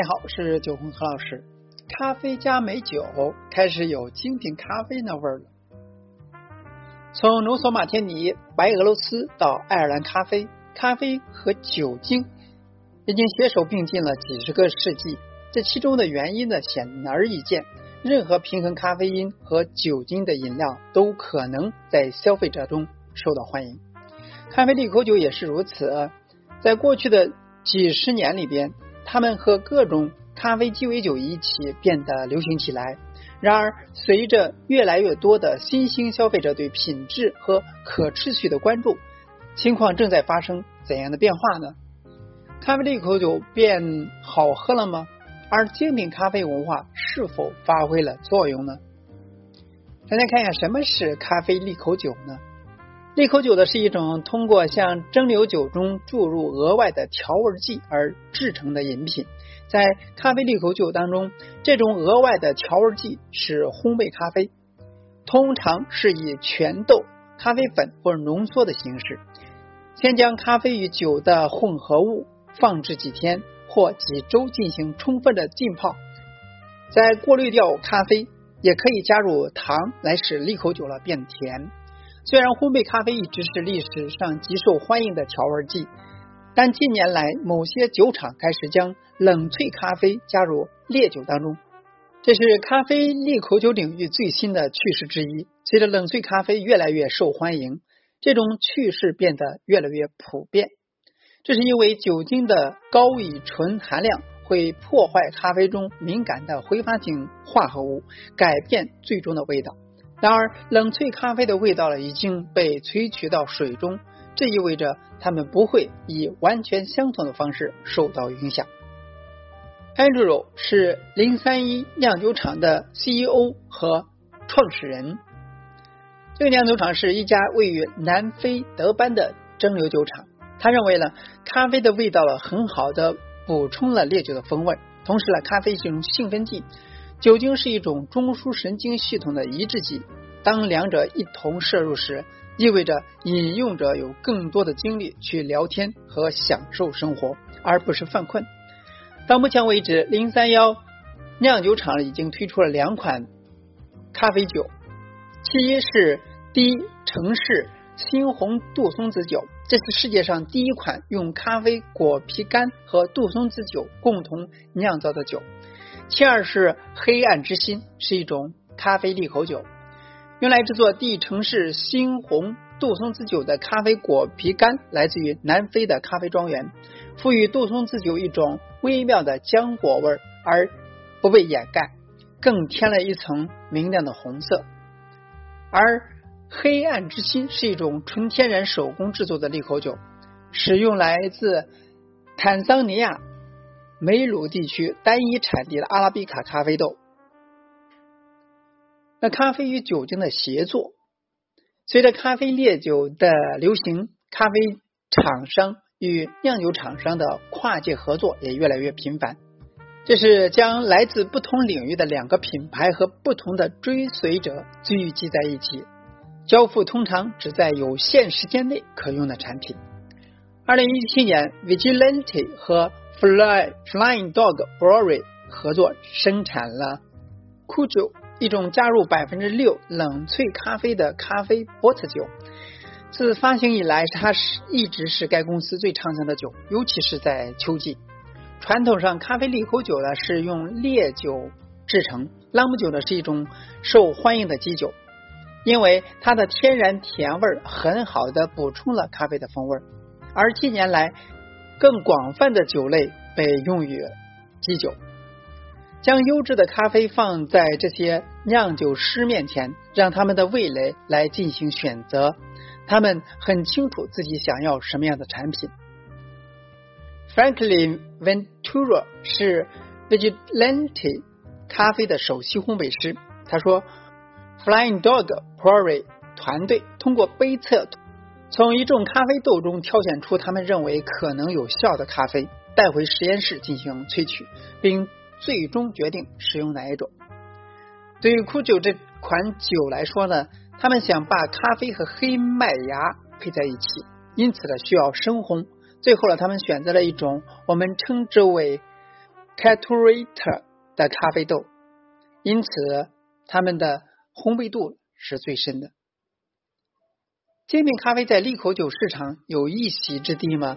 大家好，我是九红何老师。咖啡加美酒开始有精品咖啡那味儿了。从浓缩马天尼、白俄罗斯到爱尔兰咖啡，咖啡和酒精已经携手并进了几十个世纪。这其中的原因呢，显而易见。任何平衡咖啡因和酒精的饮料都可能在消费者中受到欢迎。咖啡利口酒也是如此。在过去的几十年里边，他们和各种咖啡鸡尾酒一起变得流行起来。然而，随着越来越多的新兴消费者对品质和可持续的关注，情况正在发生怎样的变化呢？咖啡利口酒变好喝了吗？而精品咖啡文化是否发挥了作用呢？大家看一下什么是咖啡利口酒呢？利口酒的是一种通过向蒸馏酒中注入额外的调味剂而制成的饮品。在咖啡利口酒当中，这种额外的调味剂是烘焙咖啡，通常是以全豆、咖啡粉或者浓缩的形式，先将咖啡与酒的混合物放置几天或几周进行充分的浸泡，再过滤掉咖啡，也可以加入糖来使利口酒了变甜。虽然烘焙咖啡一直是历史上极受欢迎的调味剂，但近年来某些酒厂开始将冷萃咖啡加入烈酒当中，这是咖啡利口酒领域最新的趋势之一。随着冷萃咖啡越来越受欢迎，这种趋势变得越来越普遍。这是因为酒精的高乙醇含量会破坏咖啡中敏感的挥发性化合物，改变最终的味道。然而，冷萃咖啡的味道呢已经被萃取到水中，这意味着它们不会以完全相同的方式受到影响。Andrew 是零三一酿酒厂的 CEO 和创始人。这个酿酒厂是一家位于南非德班的蒸馏酒厂。他认为呢，咖啡的味道呢很好的补充了烈酒的风味，同时呢，咖啡是一种兴奋剂。酒精是一种中枢神经系统的抑制剂，当两者一同摄入时，意味着饮用者有更多的精力去聊天和享受生活，而不是犯困。到目前为止，零三幺酿酒厂已经推出了两款咖啡酒，其一是低城市猩红杜松子酒，这是世界上第一款用咖啡果皮干和杜松子酒共同酿造的酒。其二是黑暗之心，是一种咖啡利口酒，用来制作地城市猩红杜松子酒的咖啡果皮干来自于南非的咖啡庄园，赋予杜松子酒一种微妙的浆果味，而不被掩盖，更添了一层明亮的红色。而黑暗之心是一种纯天然手工制作的利口酒，使用来自坦桑尼亚。梅鲁地区单一产地的阿拉比卡咖啡豆。那咖啡与酒精的协作，随着咖啡烈酒的流行，咖啡厂商与酿酒厂商的跨界合作也越来越频繁。这是将来自不同领域的两个品牌和不同的追随者聚集在一起，交付通常只在有限时间内可用的产品。二零一七年，Vigilante 和 Fly Flying Dog Brewery 合作生产了 Kujo，一种加入百分之六冷萃咖啡的咖啡波特酒。自发行以来，它是一直是该公司最畅销的酒，尤其是在秋季。传统上，咖啡利口酒呢是用烈酒制成，朗姆酒呢是一种受欢迎的基酒，因为它的天然甜味很好的补充了咖啡的风味。而近年来，更广泛的酒类被用于基酒，将优质的咖啡放在这些酿酒师面前，让他们的味蕾来进行选择。他们很清楚自己想要什么样的产品。Franklin Ventura 是 Vigilante 咖啡的首席烘焙师。他说：“Flying Dog Brewery 团队通过杯测。”从一众咖啡豆中挑选出他们认为可能有效的咖啡，带回实验室进行萃取，并最终决定使用哪一种。对于苦酒这款酒来说呢，他们想把咖啡和黑麦芽配在一起，因此呢需要深烘。最后呢，他们选择了一种我们称之为 Caturate 的咖啡豆，因此它们的烘焙度是最深的。精品咖啡在利口酒市场有一席之地吗？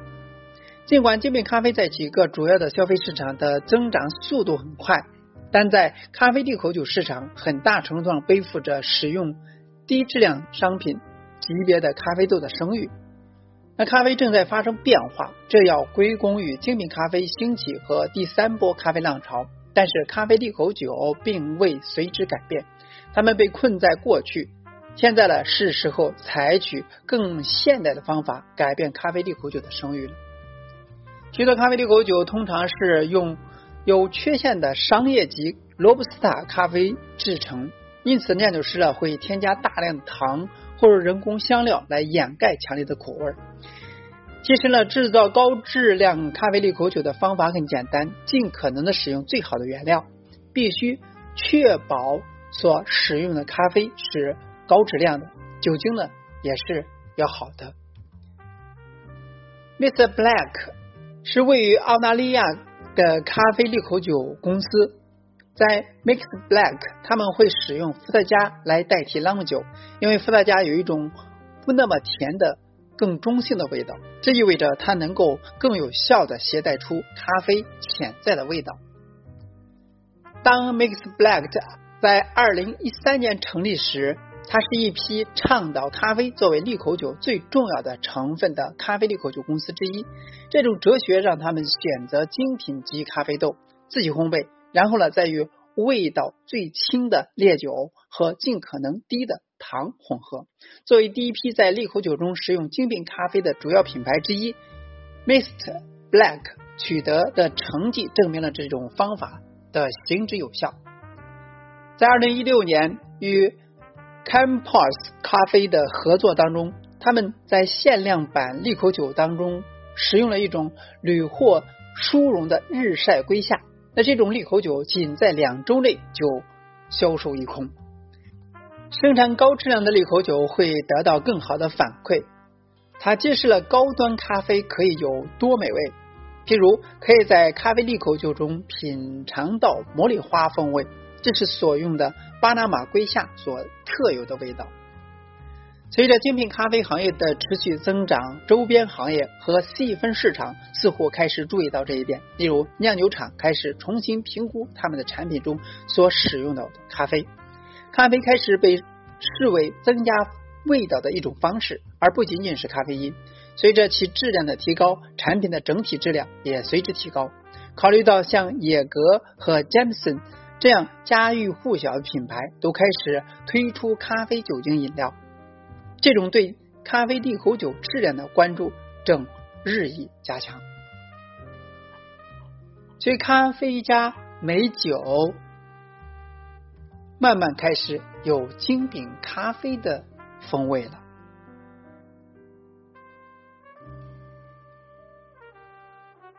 尽管精品咖啡在几个主要的消费市场的增长速度很快，但在咖啡利口酒市场，很大程度上背负着使用低质量商品级别的咖啡豆的声誉。那咖啡正在发生变化，这要归功于精品咖啡兴起和第三波咖啡浪潮。但是咖啡利口酒并未随之改变，他们被困在过去。现在呢，是时候采取更现代的方法改变咖啡利口酒的声誉了。许多咖啡利口酒通常是用有缺陷的商业级罗布斯塔咖啡制成，因此酿酒师呢会添加大量的糖或者人工香料来掩盖强烈的苦味。其实呢，制造高质量咖啡利口酒的方法很简单，尽可能的使用最好的原料，必须确保所使用的咖啡是。高质量的酒精呢，也是要好的。Mr. Black 是位于澳大利亚的咖啡利口酒公司，在 Mix Black 他们会使用伏特加来代替朗姆酒，因为伏特加有一种不那么甜的、更中性的味道，这意味着它能够更有效的携带出咖啡潜在的味道。当 Mix Black 在二零一三年成立时，它是一批倡导咖啡作为利口酒最重要的成分的咖啡利口酒公司之一。这种哲学让他们选择精品级咖啡豆自己烘焙，然后呢再与味道最轻的烈酒和尽可能低的糖混合。作为第一批在利口酒中使用精品咖啡的主要品牌之一，Mist Black 取得的成绩证明了这种方法的行之有效。在二零一六年与 Campos 咖啡的合作当中，他们在限量版利口酒当中使用了一种屡获殊荣的日晒归夏。那这种利口酒仅在两周内就销售一空。生产高质量的利口酒会得到更好的反馈。它揭示了高端咖啡可以有多美味。譬如，可以在咖啡利口酒中品尝到茉莉花风味。这是所用的巴拿马瑰夏所特有的味道。随着精品咖啡行业的持续增长，周边行业和细分市场似乎开始注意到这一点。例如，酿酒厂开始重新评估他们的产品中所使用的咖啡。咖啡开始被视为增加味道的一种方式，而不仅仅是咖啡因。随着其质量的提高，产品的整体质量也随之提高。考虑到像野格和詹姆森。这样家喻户晓的品牌都开始推出咖啡酒精饮料，这种对咖啡利口酒质量的关注正日益加强。所以，咖啡加美酒慢慢开始有精品咖啡的风味了。